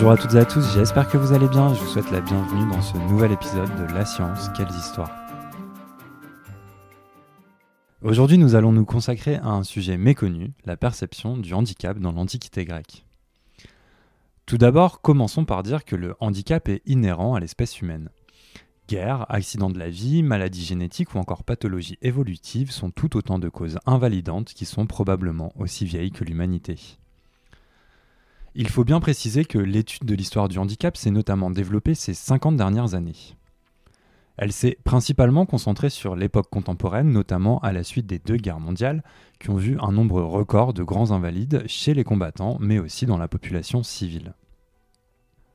Bonjour à toutes et à tous, j'espère que vous allez bien. Je vous souhaite la bienvenue dans ce nouvel épisode de La science, quelles histoires. Aujourd'hui, nous allons nous consacrer à un sujet méconnu, la perception du handicap dans l'Antiquité grecque. Tout d'abord, commençons par dire que le handicap est inhérent à l'espèce humaine. Guerre, accident de la vie, maladies génétiques ou encore pathologies évolutives sont tout autant de causes invalidantes qui sont probablement aussi vieilles que l'humanité. Il faut bien préciser que l'étude de l'histoire du handicap s'est notamment développée ces 50 dernières années. Elle s'est principalement concentrée sur l'époque contemporaine, notamment à la suite des deux guerres mondiales, qui ont vu un nombre record de grands invalides chez les combattants, mais aussi dans la population civile.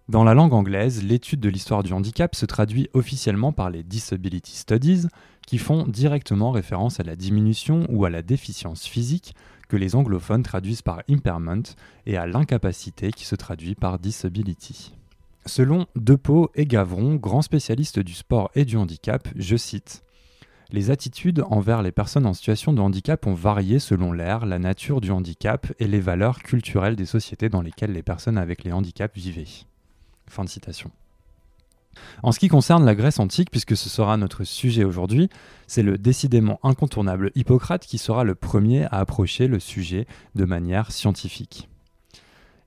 Dans la langue anglaise, l'étude de l'histoire du handicap se traduit officiellement par les Disability Studies, qui font directement référence à la diminution ou à la déficience physique que les anglophones traduisent par impairment et à l'incapacité qui se traduit par disability. Selon Depeau et Gavron, grands spécialistes du sport et du handicap, je cite Les attitudes envers les personnes en situation de handicap ont varié selon l'ère, la nature du handicap et les valeurs culturelles des sociétés dans lesquelles les personnes avec les handicaps vivaient. Fin de citation. En ce qui concerne la Grèce antique, puisque ce sera notre sujet aujourd'hui, c'est le décidément incontournable Hippocrate qui sera le premier à approcher le sujet de manière scientifique.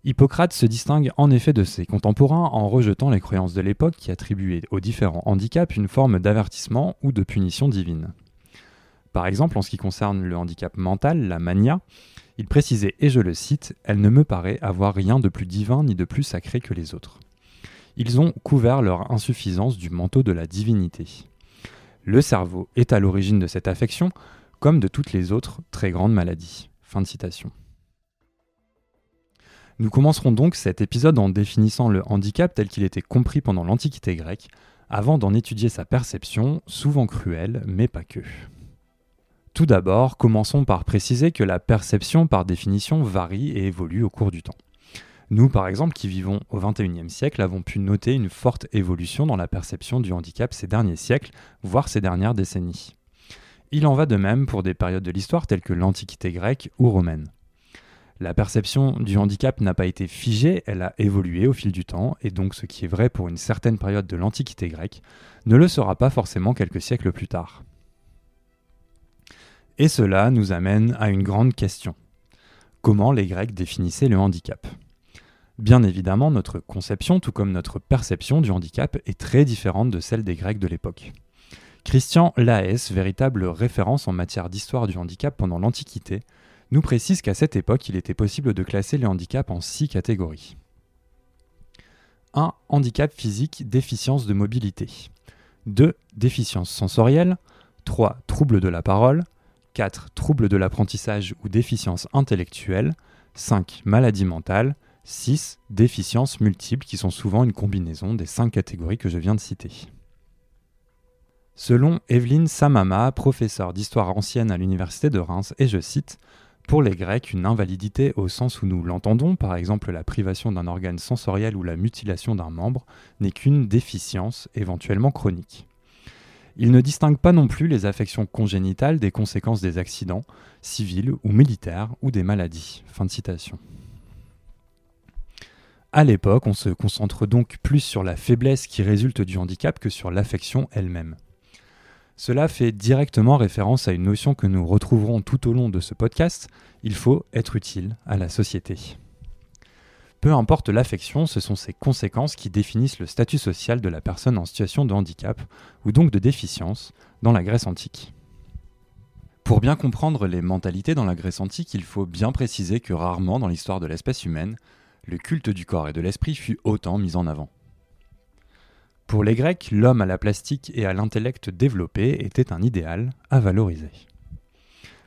Hippocrate se distingue en effet de ses contemporains en rejetant les croyances de l'époque qui attribuaient aux différents handicaps une forme d'avertissement ou de punition divine. Par exemple, en ce qui concerne le handicap mental, la mania, il précisait, et je le cite, Elle ne me paraît avoir rien de plus divin ni de plus sacré que les autres. Ils ont couvert leur insuffisance du manteau de la divinité. Le cerveau est à l'origine de cette affection, comme de toutes les autres très grandes maladies. Fin de citation. Nous commencerons donc cet épisode en définissant le handicap tel qu'il était compris pendant l'Antiquité grecque, avant d'en étudier sa perception, souvent cruelle, mais pas que. Tout d'abord, commençons par préciser que la perception par définition varie et évolue au cours du temps. Nous, par exemple, qui vivons au XXIe siècle, avons pu noter une forte évolution dans la perception du handicap ces derniers siècles, voire ces dernières décennies. Il en va de même pour des périodes de l'histoire telles que l'Antiquité grecque ou romaine. La perception du handicap n'a pas été figée, elle a évolué au fil du temps, et donc ce qui est vrai pour une certaine période de l'Antiquité grecque ne le sera pas forcément quelques siècles plus tard. Et cela nous amène à une grande question. Comment les Grecs définissaient le handicap? Bien évidemment, notre conception, tout comme notre perception du handicap, est très différente de celle des Grecs de l'époque. Christian Laes, véritable référence en matière d'histoire du handicap pendant l'Antiquité, nous précise qu'à cette époque, il était possible de classer les handicaps en six catégories. 1. Handicap physique, déficience de mobilité. 2. Déficience sensorielle. 3. Troubles de la parole. 4. Troubles de l'apprentissage ou déficience intellectuelle. 5. Maladie mentale. 6. Déficiences multiples qui sont souvent une combinaison des cinq catégories que je viens de citer. Selon Evelyne Samama, professeure d'histoire ancienne à l'université de Reims, et je cite, pour les Grecs, une invalidité au sens où nous l'entendons, par exemple la privation d'un organe sensoriel ou la mutilation d'un membre, n'est qu'une déficience, éventuellement chronique. Il ne distingue pas non plus les affections congénitales des conséquences des accidents, civils ou militaires, ou des maladies. Fin de citation. À l'époque, on se concentre donc plus sur la faiblesse qui résulte du handicap que sur l'affection elle-même. Cela fait directement référence à une notion que nous retrouverons tout au long de ce podcast, il faut être utile à la société. Peu importe l'affection, ce sont ses conséquences qui définissent le statut social de la personne en situation de handicap, ou donc de déficience, dans la Grèce antique. Pour bien comprendre les mentalités dans la Grèce antique, il faut bien préciser que rarement dans l'histoire de l'espèce humaine, le culte du corps et de l'esprit fut autant mis en avant. Pour les Grecs, l'homme à la plastique et à l'intellect développé était un idéal à valoriser.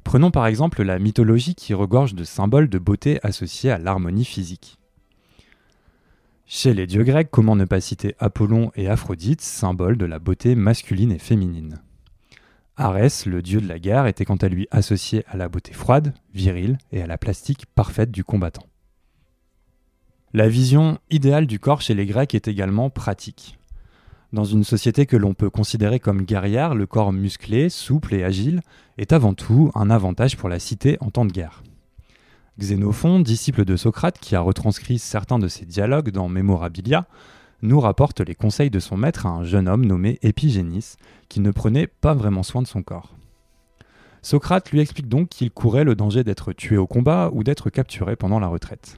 Prenons par exemple la mythologie qui regorge de symboles de beauté associés à l'harmonie physique. Chez les dieux grecs, comment ne pas citer Apollon et Aphrodite, symboles de la beauté masculine et féminine? Arès, le dieu de la guerre, était quant à lui associé à la beauté froide, virile et à la plastique parfaite du combattant. La vision idéale du corps chez les Grecs est également pratique. Dans une société que l'on peut considérer comme guerrière, le corps musclé, souple et agile est avant tout un avantage pour la cité en temps de guerre. Xénophon, disciple de Socrate qui a retranscrit certains de ses dialogues dans Memorabilia, nous rapporte les conseils de son maître à un jeune homme nommé Épigénis, qui ne prenait pas vraiment soin de son corps. Socrate lui explique donc qu'il courait le danger d'être tué au combat ou d'être capturé pendant la retraite.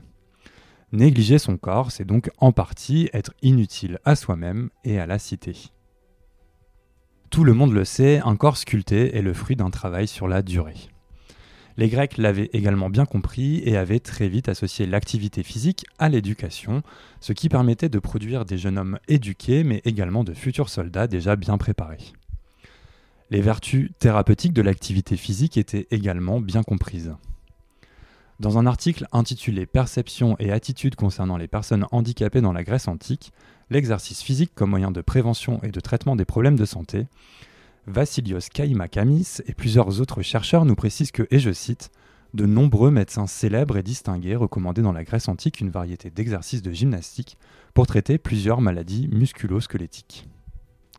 Négliger son corps, c'est donc en partie être inutile à soi-même et à la cité. Tout le monde le sait, un corps sculpté est le fruit d'un travail sur la durée. Les Grecs l'avaient également bien compris et avaient très vite associé l'activité physique à l'éducation, ce qui permettait de produire des jeunes hommes éduqués mais également de futurs soldats déjà bien préparés. Les vertus thérapeutiques de l'activité physique étaient également bien comprises. Dans un article intitulé Perception et attitudes concernant les personnes handicapées dans la Grèce antique, l'exercice physique comme moyen de prévention et de traitement des problèmes de santé, Vassilios Kaimakamis et plusieurs autres chercheurs nous précisent que, et je cite, de nombreux médecins célèbres et distingués recommandaient dans la Grèce antique une variété d'exercices de gymnastique pour traiter plusieurs maladies musculo-squelettiques.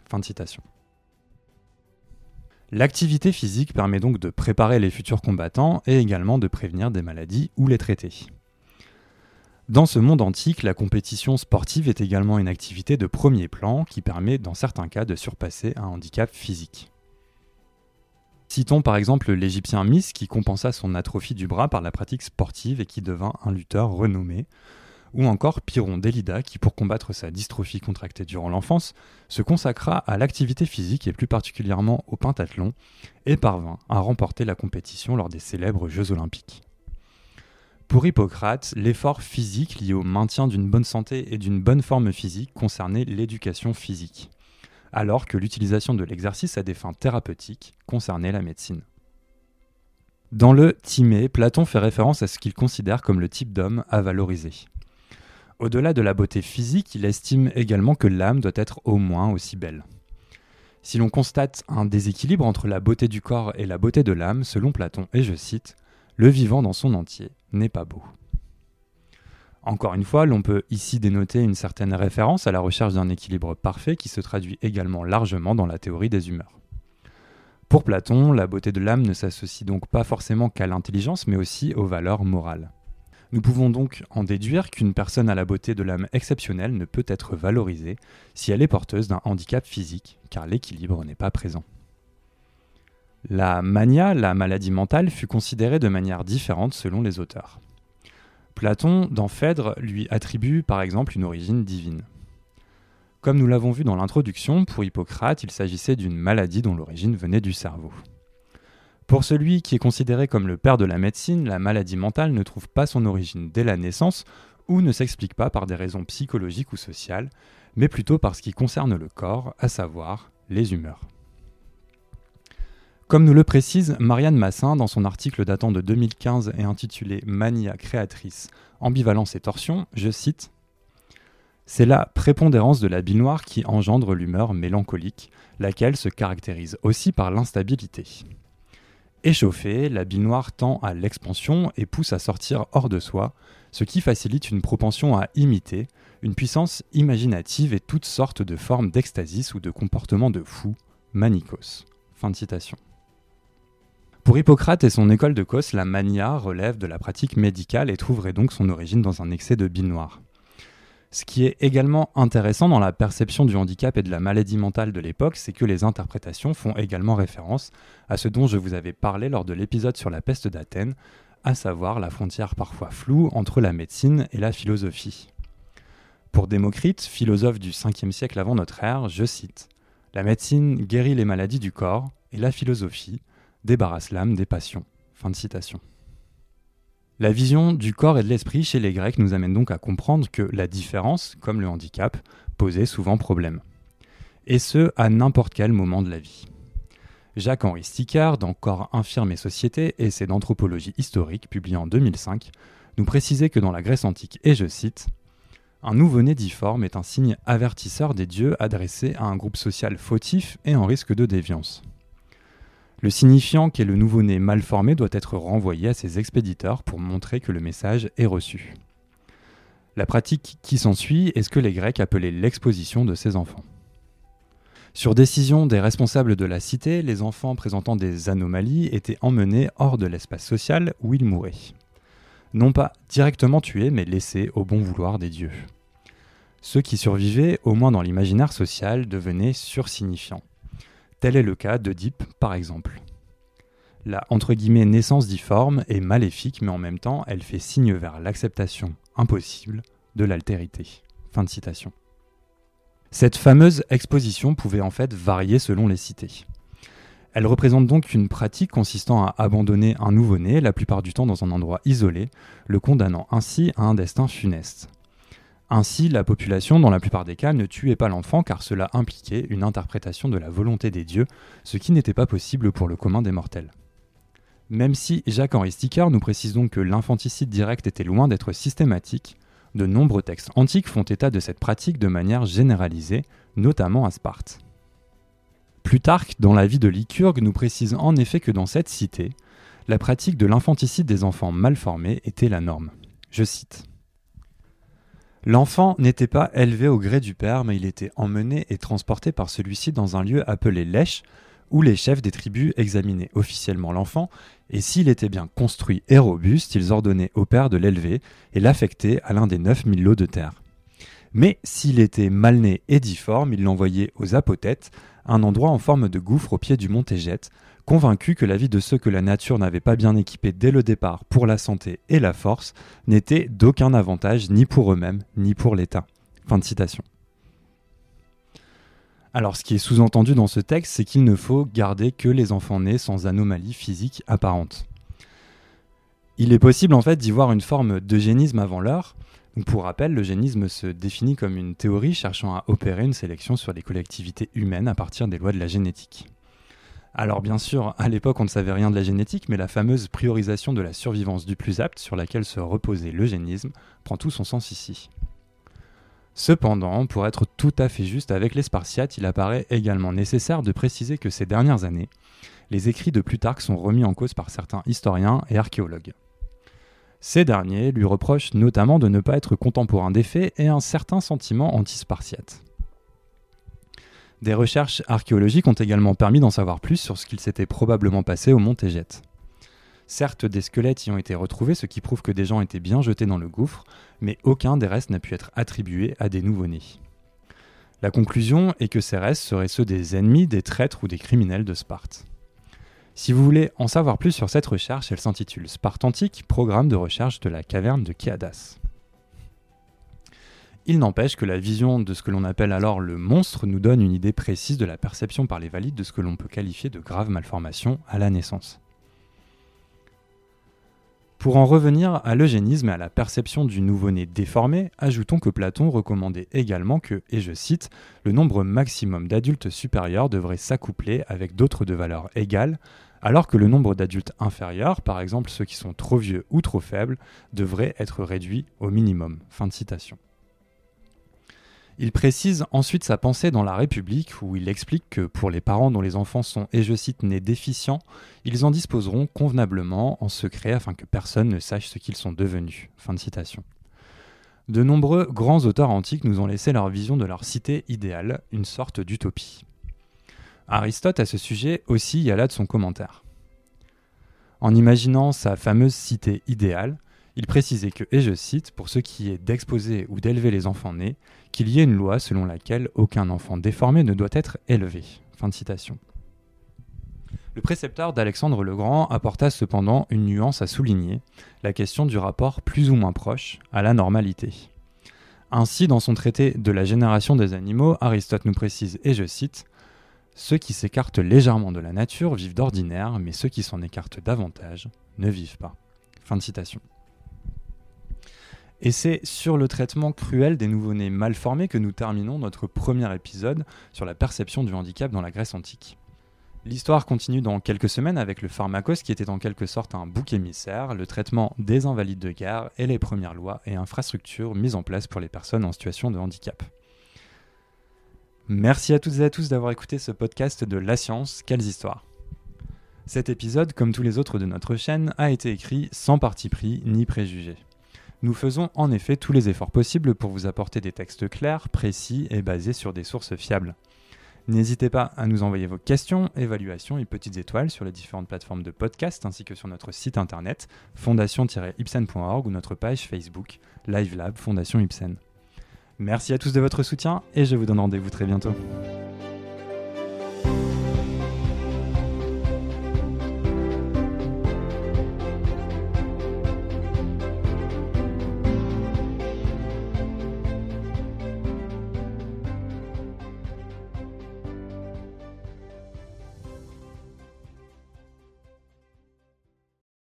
Fin de citation. L'activité physique permet donc de préparer les futurs combattants et également de prévenir des maladies ou les traiter. Dans ce monde antique, la compétition sportive est également une activité de premier plan qui permet dans certains cas de surpasser un handicap physique. Citons par exemple l'Égyptien Miss qui compensa son atrophie du bras par la pratique sportive et qui devint un lutteur renommé, ou encore Pyrrhon d'Elida qui pour combattre sa dystrophie contractée durant l'enfance se consacra à l'activité physique et plus particulièrement au pentathlon et parvint à remporter la compétition lors des célèbres Jeux olympiques. Pour Hippocrate, l'effort physique lié au maintien d'une bonne santé et d'une bonne forme physique concernait l'éducation physique, alors que l'utilisation de l'exercice à des fins thérapeutiques concernait la médecine. Dans le Timée, Platon fait référence à ce qu'il considère comme le type d'homme à valoriser. Au-delà de la beauté physique, il estime également que l'âme doit être au moins aussi belle. Si l'on constate un déséquilibre entre la beauté du corps et la beauté de l'âme, selon Platon, et je cite, le vivant dans son entier n'est pas beau. Encore une fois, l'on peut ici dénoter une certaine référence à la recherche d'un équilibre parfait qui se traduit également largement dans la théorie des humeurs. Pour Platon, la beauté de l'âme ne s'associe donc pas forcément qu'à l'intelligence, mais aussi aux valeurs morales. Nous pouvons donc en déduire qu'une personne à la beauté de l'âme exceptionnelle ne peut être valorisée si elle est porteuse d'un handicap physique, car l'équilibre n'est pas présent. La mania, la maladie mentale, fut considérée de manière différente selon les auteurs. Platon, dans Phèdre, lui attribue par exemple une origine divine. Comme nous l'avons vu dans l'introduction, pour Hippocrate, il s'agissait d'une maladie dont l'origine venait du cerveau. Pour celui qui est considéré comme le père de la médecine, la maladie mentale ne trouve pas son origine dès la naissance ou ne s'explique pas par des raisons psychologiques ou sociales, mais plutôt par ce qui concerne le corps, à savoir les humeurs. Comme nous le précise Marianne Massin dans son article datant de 2015 et intitulé Mania créatrice, ambivalence et torsion, je cite C'est la prépondérance de la bile noire qui engendre l'humeur mélancolique, laquelle se caractérise aussi par l'instabilité. Échauffée, la bile noire tend à l'expansion et pousse à sortir hors de soi, ce qui facilite une propension à imiter, une puissance imaginative et toutes sortes de formes d'extasis ou de comportements de fou, manicos. Fin de citation. Pour Hippocrate et son école de Cos, la mania relève de la pratique médicale et trouverait donc son origine dans un excès de bile noire. Ce qui est également intéressant dans la perception du handicap et de la maladie mentale de l'époque, c'est que les interprétations font également référence à ce dont je vous avais parlé lors de l'épisode sur la peste d'Athènes, à savoir la frontière parfois floue entre la médecine et la philosophie. Pour Démocrite, philosophe du 5e siècle avant notre ère, je cite La médecine guérit les maladies du corps et la philosophie débarrasse l'âme des passions. Fin de citation. La vision du corps et de l'esprit chez les Grecs nous amène donc à comprendre que la différence, comme le handicap, posait souvent problème. Et ce, à n'importe quel moment de la vie. Jacques-Henri Sticard, dans Corps infirme et société, essai d'anthropologie historique, publié en 2005, nous précisait que dans la Grèce antique, et je cite, Un nouveau-né difforme est un signe avertisseur des dieux adressé à un groupe social fautif et en risque de déviance. Le signifiant qu'est le nouveau-né mal formé doit être renvoyé à ses expéditeurs pour montrer que le message est reçu. La pratique qui s'ensuit est ce que les Grecs appelaient l'exposition de ces enfants? Sur décision des responsables de la cité, les enfants présentant des anomalies étaient emmenés hors de l'espace social où ils mouraient. non pas directement tués, mais laissés au bon vouloir des dieux. Ceux qui survivaient, au moins dans l'imaginaire social, devenaient sursignifiants. Tel est le cas d'Oedipe, par exemple. La entre naissance difforme est maléfique, mais en même temps, elle fait signe vers l'acceptation impossible de l'altérité. Cette fameuse exposition pouvait en fait varier selon les cités. Elle représente donc une pratique consistant à abandonner un nouveau-né, la plupart du temps dans un endroit isolé, le condamnant ainsi à un destin funeste. Ainsi, la population, dans la plupart des cas, ne tuait pas l'enfant car cela impliquait une interprétation de la volonté des dieux, ce qui n'était pas possible pour le commun des mortels. Même si Jacques-Henri Sticker nous précise donc que l'infanticide direct était loin d'être systématique, de nombreux textes antiques font état de cette pratique de manière généralisée, notamment à Sparte. Plutarque, dans la vie de Lycurgue, nous précise en effet que dans cette cité, la pratique de l'infanticide des enfants mal formés était la norme. Je cite. L'enfant n'était pas élevé au gré du père, mais il était emmené et transporté par celui-ci dans un lieu appelé lèche, où les chefs des tribus examinaient officiellement l'enfant, et s'il était bien construit et robuste, ils ordonnaient au père de l'élever et l'affecter à l'un des 9000 lots de terre. Mais s'il était mal né et difforme, ils l'envoyaient aux apothètes, un endroit en forme de gouffre au pied du mont Égette, convaincu que la vie de ceux que la nature n'avait pas bien équipés dès le départ pour la santé et la force n'était d'aucun avantage ni pour eux-mêmes ni pour l'État. Fin de citation. Alors, ce qui est sous-entendu dans ce texte, c'est qu'il ne faut garder que les enfants nés sans anomalie physique apparente. Il est possible en fait d'y voir une forme d'eugénisme avant l'heure. Pour rappel, l'eugénisme se définit comme une théorie cherchant à opérer une sélection sur les collectivités humaines à partir des lois de la génétique. Alors bien sûr, à l'époque on ne savait rien de la génétique, mais la fameuse priorisation de la survivance du plus apte sur laquelle se reposait l'eugénisme prend tout son sens ici. Cependant, pour être tout à fait juste avec les Spartiates, il apparaît également nécessaire de préciser que ces dernières années, les écrits de Plutarque sont remis en cause par certains historiens et archéologues. Ces derniers lui reprochent notamment de ne pas être contemporain des faits et un certain sentiment anti-spartiate. Des recherches archéologiques ont également permis d'en savoir plus sur ce qu'il s'était probablement passé au mont Égette. Certes, des squelettes y ont été retrouvés, ce qui prouve que des gens étaient bien jetés dans le gouffre, mais aucun des restes n'a pu être attribué à des nouveau-nés. La conclusion est que ces restes seraient ceux des ennemis, des traîtres ou des criminels de Sparte. Si vous voulez en savoir plus sur cette recherche, elle s'intitule Sparte antique, programme de recherche de la caverne de Kéadas. Il n'empêche que la vision de ce que l'on appelle alors le monstre nous donne une idée précise de la perception par les valides de ce que l'on peut qualifier de grave malformation à la naissance. Pour en revenir à l'eugénisme et à la perception du nouveau-né déformé, ajoutons que Platon recommandait également que, et je cite, le nombre maximum d'adultes supérieurs devrait s'accoupler avec d'autres de valeur égale, alors que le nombre d'adultes inférieurs, par exemple ceux qui sont trop vieux ou trop faibles, devrait être réduit au minimum. Fin de citation. Il précise ensuite sa pensée dans La République, où il explique que pour les parents dont les enfants sont, et je cite, nés déficients, ils en disposeront convenablement en secret afin que personne ne sache ce qu'ils sont devenus. De. De nombreux grands auteurs antiques nous ont laissé leur vision de leur cité idéale, une sorte d'utopie. Aristote à ce sujet aussi y alla de son commentaire. En imaginant sa fameuse cité idéale, il précisait que, et je cite, pour ce qui est d'exposer ou d'élever les enfants nés, qu'il y ait une loi selon laquelle aucun enfant déformé ne doit être élevé. Fin de citation. Le précepteur d'Alexandre le Grand apporta cependant une nuance à souligner, la question du rapport plus ou moins proche à la normalité. Ainsi, dans son traité de la génération des animaux, Aristote nous précise, et je cite, Ceux qui s'écartent légèrement de la nature vivent d'ordinaire, mais ceux qui s'en écartent davantage ne vivent pas. Fin de citation. Et c'est sur le traitement cruel des nouveau-nés mal formés que nous terminons notre premier épisode sur la perception du handicap dans la Grèce antique. L'histoire continue dans quelques semaines avec le pharmacos qui était en quelque sorte un bouc émissaire, le traitement des invalides de guerre et les premières lois et infrastructures mises en place pour les personnes en situation de handicap. Merci à toutes et à tous d'avoir écouté ce podcast de La Science, quelles histoires. Cet épisode, comme tous les autres de notre chaîne, a été écrit sans parti pris ni préjugé. Nous faisons en effet tous les efforts possibles pour vous apporter des textes clairs, précis et basés sur des sources fiables. N'hésitez pas à nous envoyer vos questions, évaluations et petites étoiles sur les différentes plateformes de podcast ainsi que sur notre site internet fondation-ipsen.org ou notre page Facebook Live Lab Fondation Ipsen. Merci à tous de votre soutien et je vous donne rendez-vous très bientôt.